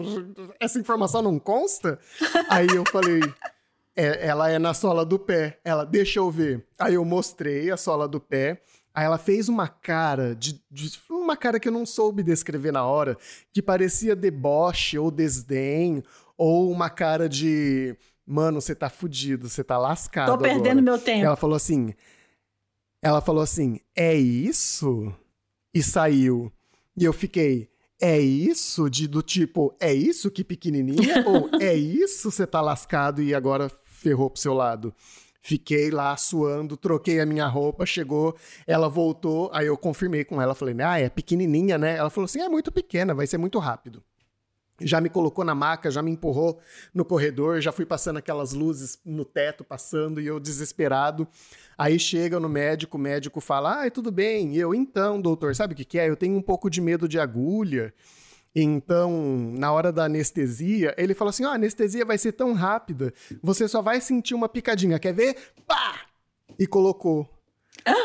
Speaker 2: essa informação não consta? Aí eu falei, "É, ela é na sola do pé. Ela, deixa eu ver. Aí eu mostrei a sola do pé. Aí ela fez uma cara de, de- uma cara que eu não soube descrever na hora, que parecia deboche ou desdém, ou uma cara de mano, você tá fudido, você tá lascado.
Speaker 1: Tô
Speaker 2: agora."
Speaker 1: perdendo meu tempo.
Speaker 2: Ela falou assim: ela falou assim, é isso? E saiu. E eu fiquei, é isso? De, do tipo, é isso que pequenininha? Ou é isso você tá lascado e agora ferrou pro seu lado? Fiquei lá suando, troquei a minha roupa, chegou, ela voltou, aí eu confirmei com ela, falei, ah, é pequenininha, né? Ela falou assim, é muito pequena, vai ser muito rápido. Já me colocou na maca, já me empurrou no corredor, já fui passando aquelas luzes no teto, passando, e eu desesperado. Aí chega no médico, o médico fala, ah, tudo bem. E eu, então, doutor, sabe o que, que é? Eu tenho um pouco de medo de agulha. Então, na hora da anestesia, ele falou assim: ó, a anestesia vai ser tão rápida, você só vai sentir uma picadinha. Quer ver? Pá! E colocou.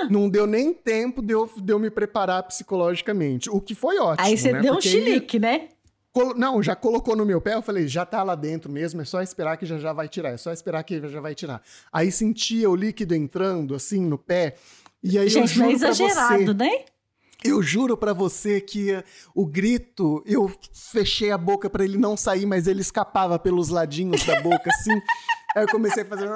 Speaker 2: Não deu nem tempo de eu, de eu me preparar psicologicamente. O que foi ótimo.
Speaker 1: Aí você
Speaker 2: né?
Speaker 1: deu um
Speaker 2: Porque aí-
Speaker 1: chilique, né?
Speaker 2: Colo- Não, já colocou no meu pé, eu falei, já tá lá dentro mesmo, é só esperar que já já vai tirar, é só esperar que já vai tirar. Aí sentia o líquido entrando, assim, no pé, e aí eu
Speaker 1: Gente,
Speaker 2: juro
Speaker 1: mas é
Speaker 2: pra
Speaker 1: exagerado,
Speaker 2: você,
Speaker 1: né?
Speaker 2: Eu juro pra você que o grito, eu fechei a boca pra ele não sair, mas ele escapava pelos ladinhos da boca, assim, aí eu comecei a fazer...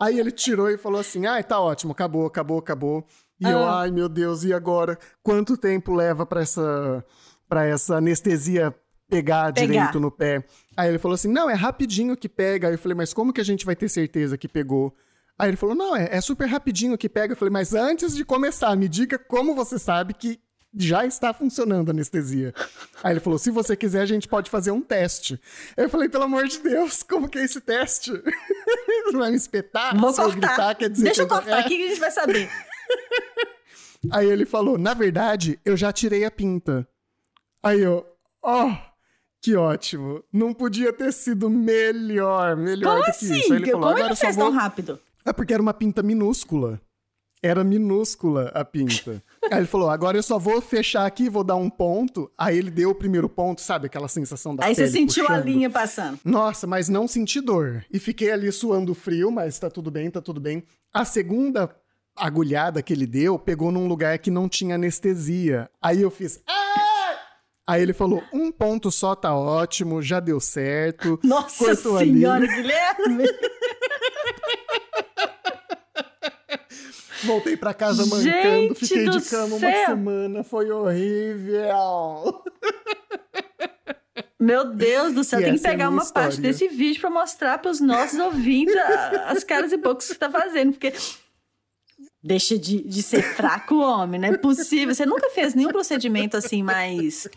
Speaker 2: Aí ele tirou e falou assim: ai, tá ótimo, acabou, acabou, acabou. E eu,
Speaker 1: Ah.
Speaker 2: ai meu Deus, e agora? Quanto tempo leva pra essa, pra essa anestesia pegar,
Speaker 1: Pegar.
Speaker 2: direito no pé? Aí ele falou assim: não, é rapidinho que pega. Aí eu falei, mas como que a gente vai ter certeza que pegou? Aí ele falou: não, é, é super rapidinho que pega. Eu falei, mas antes de começar, me diga como você sabe que já está funcionando a anestesia. Aí ele falou: se você quiser, a gente pode fazer um teste. Eu falei, pelo amor de Deus, como que é esse teste? Você vai me espetar?
Speaker 1: Vou
Speaker 2: Se eu
Speaker 1: cortar.
Speaker 2: gritar, quer dizer
Speaker 1: Deixa eu cortar aqui que a gente vai saber.
Speaker 2: Aí ele falou: na verdade, eu já tirei a pinta. Aí eu, ó, que ótimo. Não podia ter sido melhor, melhor
Speaker 1: Como
Speaker 2: do que
Speaker 1: assim?
Speaker 2: isso. Aí ele falou:
Speaker 1: Como
Speaker 2: agora
Speaker 1: ele fez
Speaker 2: vou.
Speaker 1: tão rápido?
Speaker 2: É porque era uma pinta minúscula. Era minúscula a pinta. Aí ele falou: agora eu só vou fechar aqui, vou dar um ponto. Aí ele deu o primeiro ponto, sabe? Aquela sensação da
Speaker 1: Aí você sentiu a
Speaker 2: puxando.
Speaker 1: linha passando.
Speaker 2: Nossa, mas não senti dor. E fiquei ali suando frio, mas tá tudo bem, tá tudo bem. A segunda agulhada que ele deu pegou num lugar que não tinha anestesia. Aí eu fiz. "Ah!" Aí ele falou: um ponto só tá ótimo, já deu certo.
Speaker 1: Nossa
Speaker 2: Cortou
Speaker 1: senhora, Guilherme!
Speaker 2: Voltei pra casa mancando, fiquei de cama uma
Speaker 1: céu!
Speaker 2: semana, foi horrível.
Speaker 1: Meu Deus do céu,
Speaker 2: E
Speaker 1: tem que
Speaker 2: é
Speaker 1: pegar
Speaker 2: minha
Speaker 1: uma parte
Speaker 2: história.
Speaker 1: desse vídeo pra mostrar pros nossos ouvintes as caras e bocas que você tá fazendo, porque deixa de, de ser fraco, homem, não é possível. Você nunca fez nenhum procedimento assim mais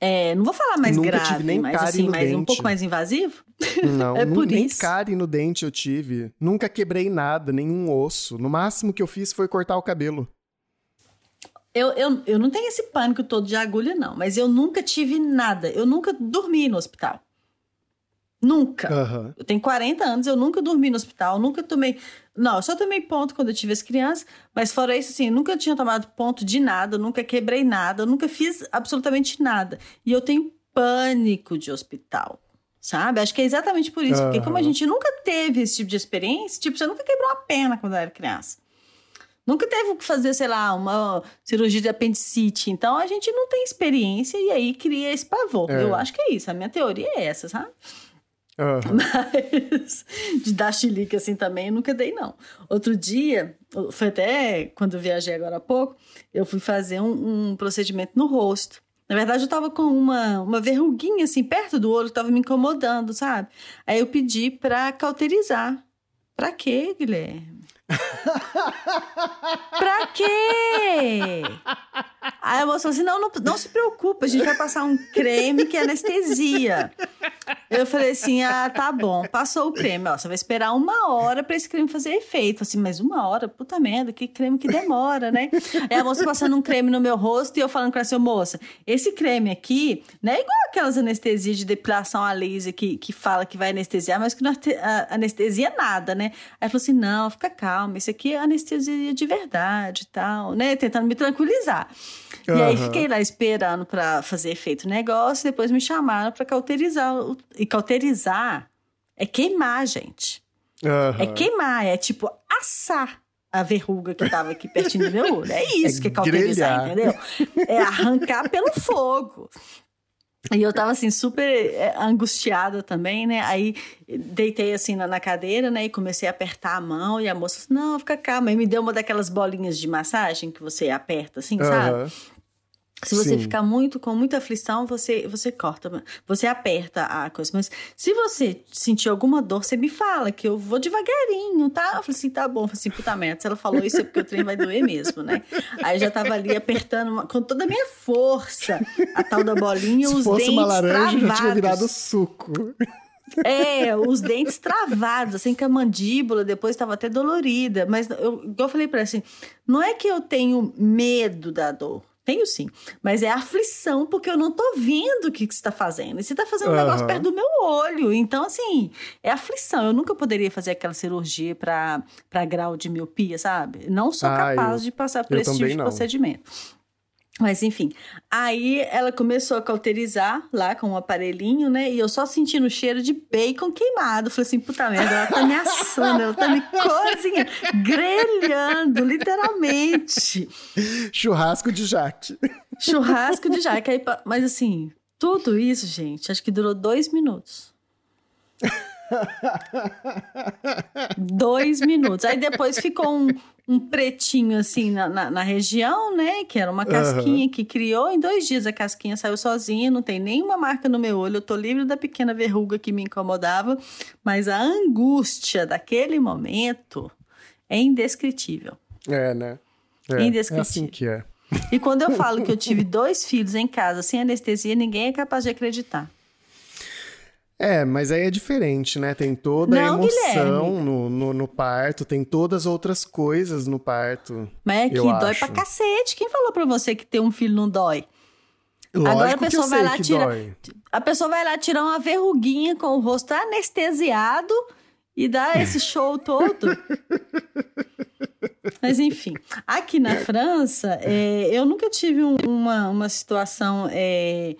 Speaker 1: É, não vou falar mais
Speaker 2: Nunca
Speaker 1: grave,
Speaker 2: tive nem
Speaker 1: mas
Speaker 2: cárie
Speaker 1: assim,
Speaker 2: no
Speaker 1: mais, um pouco mais invasivo.
Speaker 2: Não,
Speaker 1: É por
Speaker 2: nem
Speaker 1: isso.
Speaker 2: cárie no dente eu tive. Nunca quebrei nada, nenhum osso. No máximo que eu fiz foi cortar o cabelo.
Speaker 1: Eu, eu, eu não tenho esse pânico todo de agulha, não, mas eu nunca tive nada. Eu nunca dormi no hospital. Nunca.
Speaker 2: Aham.
Speaker 1: Eu tenho 40 anos, eu nunca dormi no hospital, nunca tomei. Não, eu só tomei ponto quando eu tive as crianças, mas fora isso, assim, eu nunca tinha tomado ponto de nada, nunca quebrei nada, nunca fiz absolutamente nada. E eu tenho pânico de hospital, sabe? Acho que é exatamente por isso, porque como a gente nunca teve esse tipo de experiência, tipo, você nunca quebrou uma perna quando era criança. Nunca teve que fazer, sei lá, uma cirurgia de apendicite. Então a gente não tem experiência e aí cria esse pavor.
Speaker 2: É.
Speaker 1: Eu acho que é isso. A minha teoria é essa, sabe?
Speaker 2: Aham.
Speaker 1: Mas de dar chilique assim também, eu nunca dei, não. Outro dia, foi até quando eu viajei agora há pouco, eu fui fazer um, um procedimento no rosto. Na verdade, eu tava com uma, uma verruguinha assim, perto do olho, que tava me incomodando, sabe? Aí eu pedi pra cauterizar. Pra quê, Guilherme? pra quê? Aí a moça falou assim: não, não, não se preocupe, a gente vai passar um creme que é anestesia. Eu falei assim: ah, tá bom. Passou o creme, ó. Você vai esperar uma hora pra esse creme fazer efeito. Assim, mas uma hora? Puta merda, que creme que demora, né? Aí a moça passando um creme no meu rosto e eu falando com ela assim: moça, esse creme aqui não é igual aquelas anestesias de depilação a laser que, que fala que vai anestesiar, mas que não ate- a- anestesia nada, né? Aí falou assim: não, fica calma, isso aqui é anestesia de verdade e tal, né? Tentando me tranquilizar. E aí fiquei lá esperando pra fazer efeito negócio, depois me chamaram pra cauterizar. E cauterizar é queimar, gente.
Speaker 2: Aham.
Speaker 1: É queimar, é tipo assar a verruga que tava aqui pertinho do meu olho. É isso
Speaker 2: É
Speaker 1: que é cauterizar,
Speaker 2: grelhar.
Speaker 1: entendeu? É arrancar pelo fogo. E eu tava assim, super é, angustiada também, né? Aí deitei assim na, cadeira, né? E comecei a apertar a mão. E a moça disse: Não, fica calma. Aí me deu uma daquelas bolinhas de massagem que você aperta, assim, sabe? Se você
Speaker 2: Sim.
Speaker 1: ficar muito com muita aflição, você você corta, você aperta a coisa. Mas se você sentir alguma dor, você me fala que eu vou devagarinho, tá? Eu falei assim, tá bom. Eu falei assim, puta merda, se ela falou isso é porque o trem vai doer mesmo, né? Aí eu já tava ali apertando uma- com toda a minha força a tal da bolinha,
Speaker 2: Se
Speaker 1: os
Speaker 2: fosse
Speaker 1: dentes
Speaker 2: uma laranja, já
Speaker 1: travados.
Speaker 2: tinha virado suco.
Speaker 1: É, os dentes travados, assim, que a mandíbula depois estava até dolorida. Mas eu, eu falei pra ela assim, não é que eu tenho medo da dor. Tenho sim, mas é aflição porque eu não tô vendo o que, que você tá fazendo. E você tá fazendo um negócio perto do meu olho. Então, assim, é aflição. Eu nunca poderia fazer aquela cirurgia pra grau de miopia, sabe? Não sou
Speaker 2: Ah,
Speaker 1: capaz
Speaker 2: eu-
Speaker 1: de passar por esse tipo de
Speaker 2: não.
Speaker 1: procedimento. Mas enfim, aí ela começou a cauterizar lá com um aparelhinho, né? E eu só sentindo o cheiro de bacon queimado. Falei assim, puta merda, ela tá me assando, ela tá me cozinhando, grelhando, literalmente.
Speaker 2: Churrasco de jaque.
Speaker 1: Churrasco de jaca. Aí Mas assim, tudo isso, gente, acho que durou dois minutos. Dois minutos. Aí depois ficou um, um pretinho assim na, na, na região, né? Que era uma casquinha que criou. Em dois dias a casquinha saiu sozinha, não tem nenhuma marca no meu olho. Eu tô livre da pequena verruga que me incomodava. Mas a angústia daquele momento é indescritível.
Speaker 2: É, né? É,
Speaker 1: Indescritível.
Speaker 2: é assim que é.
Speaker 1: E quando eu falo que eu tive dois filhos em casa sem anestesia, ninguém é capaz de acreditar.
Speaker 2: É, mas aí é diferente, né? Tem toda a
Speaker 1: Não,
Speaker 2: emoção
Speaker 1: Guilherme.
Speaker 2: no, no, no parto, tem todas as outras coisas no parto.
Speaker 1: Mas é que dói
Speaker 2: acho.
Speaker 1: pra cacete. Quem falou pra você que ter um filho não dói?
Speaker 2: Lógico
Speaker 1: Agora a pessoa vai lá
Speaker 2: que
Speaker 1: tira-
Speaker 2: dói.
Speaker 1: A pessoa vai lá tirar uma verruguinha com o rosto anestesiado e dá esse show todo. Mas enfim, aqui na França, é, eu nunca tive um- uma, uma situação é,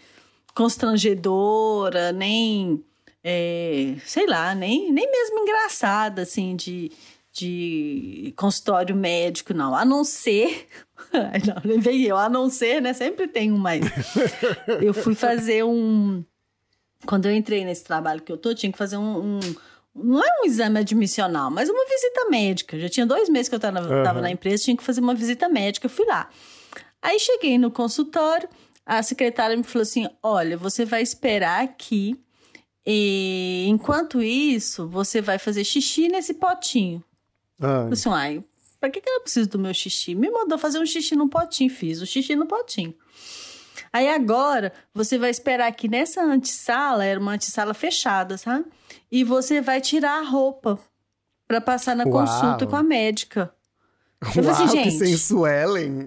Speaker 1: constrangedora, nem, é, sei lá, nem, nem mesmo engraçada, assim, de, de consultório médico, não. A não ser. Não, eu, a não ser, né? Sempre tem um mais. Eu fui fazer um. Quando eu entrei nesse trabalho que eu tô, tinha que fazer um. um- não é um exame admissional, mas uma visita médica. Já tinha dois meses que eu tava, tava
Speaker 2: Aham.
Speaker 1: na empresa, tinha que fazer uma visita médica. Eu fui lá. Aí cheguei no consultório, a secretária me falou assim: olha, você vai esperar aqui. E enquanto isso, você vai fazer xixi nesse potinho. Eu Assim, ai, pra que, que ela precisa do meu xixi? Me mandou fazer um xixi no potinho, fiz o xixi no potinho. Aí agora você vai esperar que nessa antessala, era uma antessala fechada, sabe? E você vai tirar a roupa para passar na Uau. consulta com a médica.
Speaker 2: Eu Uau, assim, gente, que sensuelen!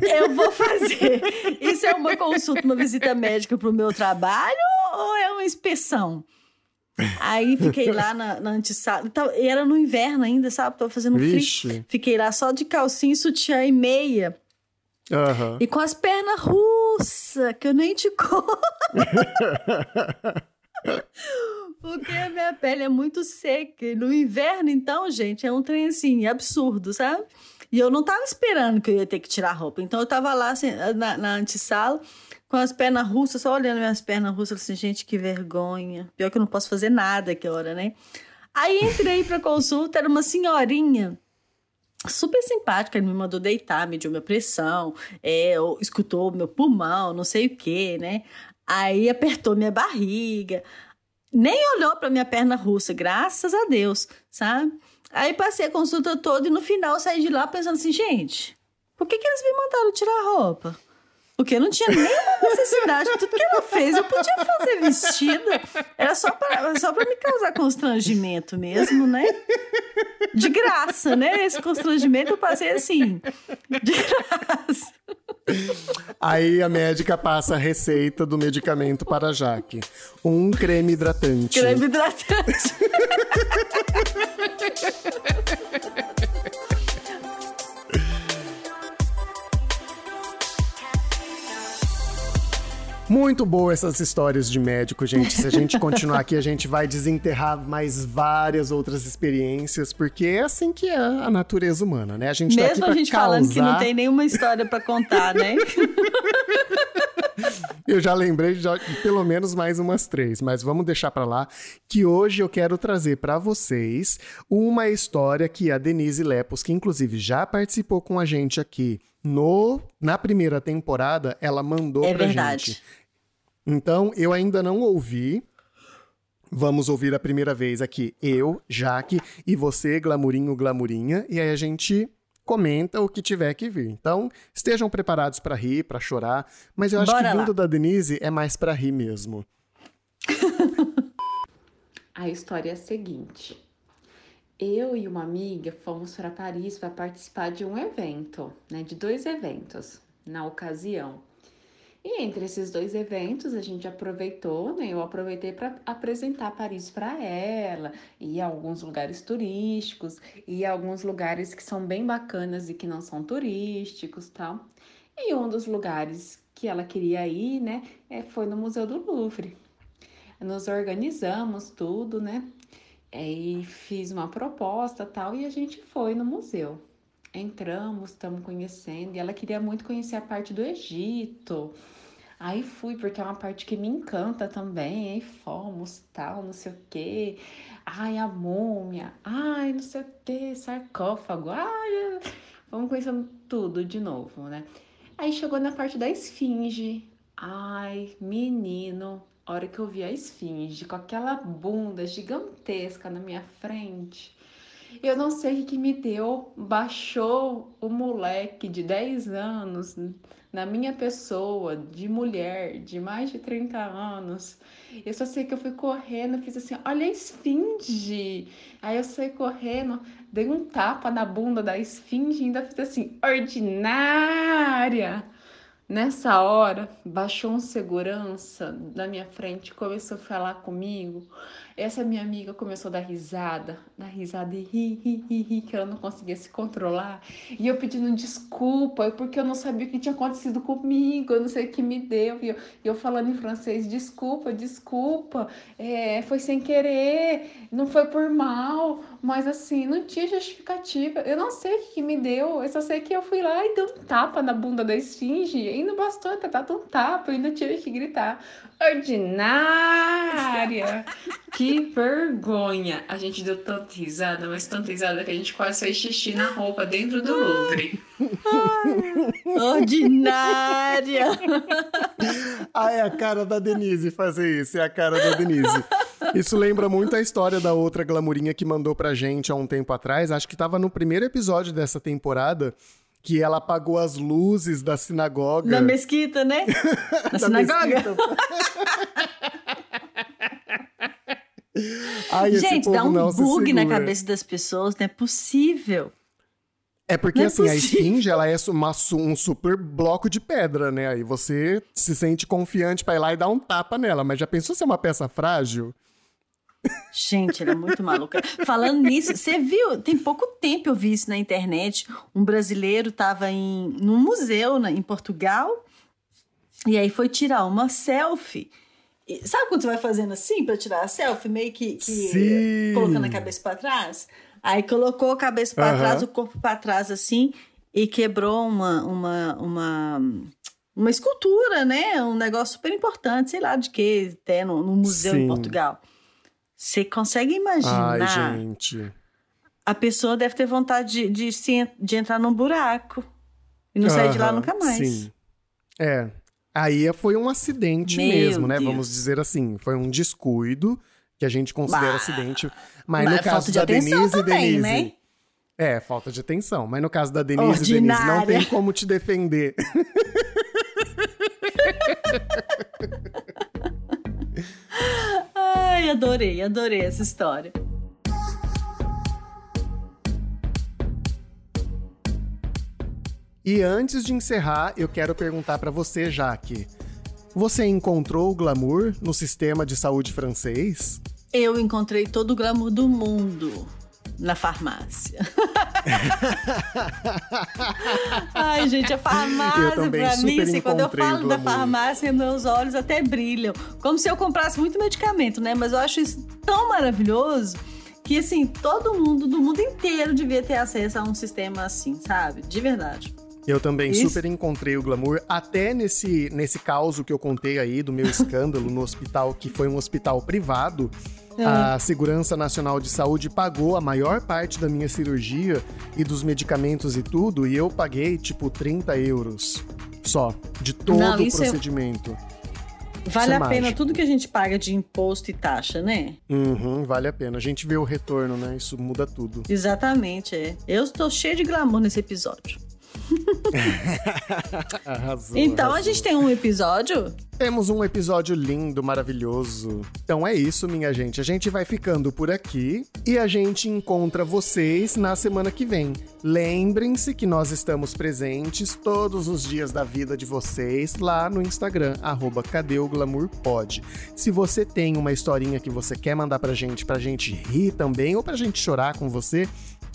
Speaker 1: Eu vou fazer. Isso é uma consulta, uma visita médica pro meu trabalho ou é uma inspeção? Aí fiquei lá na, na antessala. E era no inverno ainda, sabe? Tava fazendo Vixe. frio. Fiquei lá só de calcinha, sutiã e meia. Uhum. E com as pernas russas, que eu nem te conto. Porque a minha pele é muito seca. No inverno, então, gente, é um trem assim, absurdo, sabe? E eu não tava esperando que eu ia ter que tirar a roupa. Então eu tava lá assim, na, na antessala com as pernas russas, só olhando minhas pernas russas, assim, gente, que vergonha. Pior que eu não posso fazer nada que hora, né? Aí entrei pra consulta, era uma senhorinha super simpática, ele me mandou deitar, mediu minha pressão, é, escutou meu pulmão, não sei o que, né? Aí apertou minha barriga, nem olhou para minha perna russa, graças a Deus, sabe? Aí passei a consulta toda e no final saí de lá pensando assim, gente, por que, que eles me mandaram tirar a roupa? Porque não tinha nenhuma necessidade. Tudo que ela fez, eu podia fazer vestido. Era só para só me causar constrangimento mesmo, né? De graça, né? Esse constrangimento eu passei assim. De graça.
Speaker 2: Aí a médica passa a receita do medicamento para a Jaque. Um creme hidratante.
Speaker 1: Creme hidratante.
Speaker 2: Muito boa essas histórias de médico, gente. Se a gente continuar aqui, a gente vai desenterrar mais várias outras experiências, porque é assim que é a natureza humana, né? A gente
Speaker 1: Mesmo
Speaker 2: tá aqui
Speaker 1: a gente
Speaker 2: causar...
Speaker 1: falando que não tem nenhuma história para contar, né?
Speaker 2: eu já lembrei de pelo menos mais umas três, mas vamos deixar para lá que hoje eu quero trazer para vocês uma história que a Denise Lepos, que inclusive já participou com a gente aqui no na primeira temporada, ela mandou é pra verdade. gente. Então, eu ainda não ouvi. Vamos ouvir a primeira vez aqui eu, Jaque, e você, Glamurinho, Glamurinha, e aí a gente comenta o que tiver que vir. Então, estejam preparados para rir, para chorar, mas eu acho Bora que vindo lá. da Denise é mais para rir mesmo.
Speaker 3: a história é a seguinte. Eu e uma amiga fomos para Paris para participar de um evento, né, de dois eventos na ocasião. E entre esses dois eventos, a gente aproveitou, né? Eu aproveitei para apresentar Paris para ela, e alguns lugares turísticos, e alguns lugares que são bem bacanas e que não são turísticos, tal. E um dos lugares que ela queria ir, né, é, foi no Museu do Louvre. Nos organizamos tudo, né? E fiz uma proposta, tal, e a gente foi no museu entramos, estamos conhecendo, e ela queria muito conhecer a parte do Egito. Aí fui, porque é uma parte que me encanta também. Aí fomos, tal, não sei o quê. Ai, a múmia. Ai, não sei o quê, sarcófago. Ai, vamos conhecendo tudo de novo, né? Aí chegou na parte da esfinge. Ai, menino, hora que eu vi a esfinge com aquela bunda gigantesca na minha frente. Eu não sei o que me deu, baixou o moleque de 10 anos na minha pessoa, de mulher, de mais de 30 anos. Eu só sei que eu fui correndo, fiz assim: olha a esfinge. Aí eu saí correndo, dei um tapa na bunda da esfinge e ainda fiz assim: ordinária. Nessa hora, baixou um segurança na minha frente, começou a falar comigo. Essa minha amiga começou a dar risada, dar risada e ri, ri, ri, ri, que ela não conseguia se controlar. E eu pedindo desculpa, porque eu não sabia o que tinha acontecido comigo, eu não sei o que me deu. E eu, eu falando em francês, desculpa, desculpa, é, foi sem querer, não foi por mal, mas assim, não tinha justificativa. Eu não sei o que me deu, eu só sei que eu fui lá e dei um tapa na bunda da esfinge, e não bastou até dar um tapa, eu ainda tive que gritar ordinária. que vergonha. A gente deu tanta risada, mas tanta risada que a gente quase fez xixi na roupa dentro do Louvre.
Speaker 1: ordinária.
Speaker 2: ah, é a cara da Denise fazer isso, é a cara da Denise. Isso lembra muito a história da outra glamurinha que mandou pra gente há um tempo atrás, acho que tava no primeiro episódio dessa temporada, que ela apagou as luzes da sinagoga.
Speaker 1: Na mesquita, né? Na sinagoga. Ai, Gente, dá um bug na cabeça das pessoas, não é possível.
Speaker 2: É porque, é assim, possível. a esfinge, ela é uma, um super bloco de pedra, né? Aí você se sente confiante pra ir lá e dar um tapa nela. Mas já pensou se é uma peça frágil?
Speaker 1: Gente, ela é muito maluca. Falando nisso, você viu? Tem pouco tempo eu vi isso na internet. Um brasileiro estava em num museu na, em Portugal e aí foi tirar uma selfie. E, sabe quando você vai fazendo assim para tirar a selfie, meio que, que colocando a cabeça para trás? Aí colocou a cabeça para uhum. trás, o corpo para trás assim e quebrou uma uma uma uma escultura, né? Um negócio super importante, sei lá de que, até no, no museu Sim. em Portugal. Você consegue imaginar?
Speaker 2: Ai, gente.
Speaker 1: A pessoa deve ter vontade de, de, de entrar num buraco e não sair de lá nunca mais. Sim.
Speaker 2: É. Aí foi um acidente Meu mesmo, né? Deus. Vamos dizer assim. Foi um descuido que a gente considera bah, acidente. Mas, mas no caso da Denise, também, Denise. Né? É, falta de atenção. Mas no caso da Denise, Ordinária. Denise, não tem como te defender.
Speaker 1: Ai, adorei, adorei essa história.
Speaker 2: E antes de encerrar, eu quero perguntar para você, Jaque. Você encontrou o glamour no sistema de saúde francês?
Speaker 1: Eu encontrei todo o glamour do mundo na farmácia. Ai, gente, a farmácia pra mim, assim, quando eu falo da farmácia, meus olhos até brilham. Como se eu comprasse muito medicamento, né? Mas eu acho isso tão maravilhoso que, assim, todo mundo do mundo inteiro devia ter acesso a um sistema assim, sabe? De verdade.
Speaker 2: Eu também Isso. super encontrei o glamour, até nesse, nesse caso que eu contei aí do meu escândalo no hospital, que foi um hospital privado. É. A Segurança Nacional de Saúde pagou a maior parte da minha cirurgia e dos medicamentos e tudo, e eu paguei tipo 30 euros só, de todo Não, o é procedimento. É...
Speaker 1: Vale a pena tudo que a gente paga de imposto e taxa, né?
Speaker 2: Uhum, vale a pena. A gente vê o retorno, né? Isso muda tudo.
Speaker 1: Exatamente, é. Eu estou cheio de glamour nesse episódio.
Speaker 2: arrasou,
Speaker 1: então
Speaker 2: arrasou.
Speaker 1: a gente tem um episódio?
Speaker 2: Temos um episódio lindo, maravilhoso. Então é isso, minha gente. A gente vai ficando por aqui e a gente encontra vocês na semana que vem. Lembrem-se que nós estamos presentes todos os dias da vida de vocês lá no Instagram, arroba Se você tem uma historinha que você quer mandar pra gente, pra gente rir também, ou pra gente chorar com você,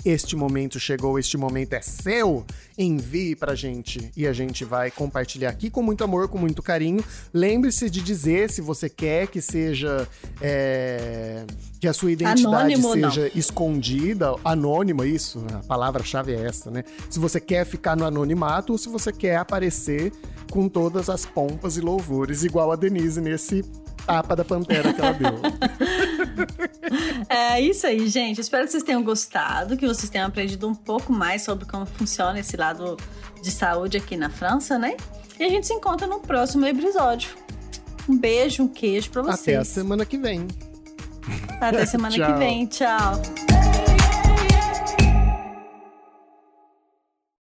Speaker 2: este momento chegou, este momento é seu, envie pra gente e a gente vai compartilhar aqui com muito amor, com muito carinho. Lembre-se de dizer se você quer que seja. É, que a sua identidade Anônimo, seja não. escondida, anônima, isso, a palavra-chave é essa, né? Se você quer ficar no anonimato ou se você quer aparecer com todas as pompas e louvores, igual a Denise nesse tapa da pantera que ela deu.
Speaker 1: é isso aí, gente. Espero que vocês tenham gostado, que vocês tenham aprendido um pouco mais sobre como funciona esse lado de saúde aqui na França, né? E a gente se encontra no próximo episódio. Um beijo, um queijo pra vocês.
Speaker 2: Até a semana que vem.
Speaker 1: Até semana que vem. Tchau.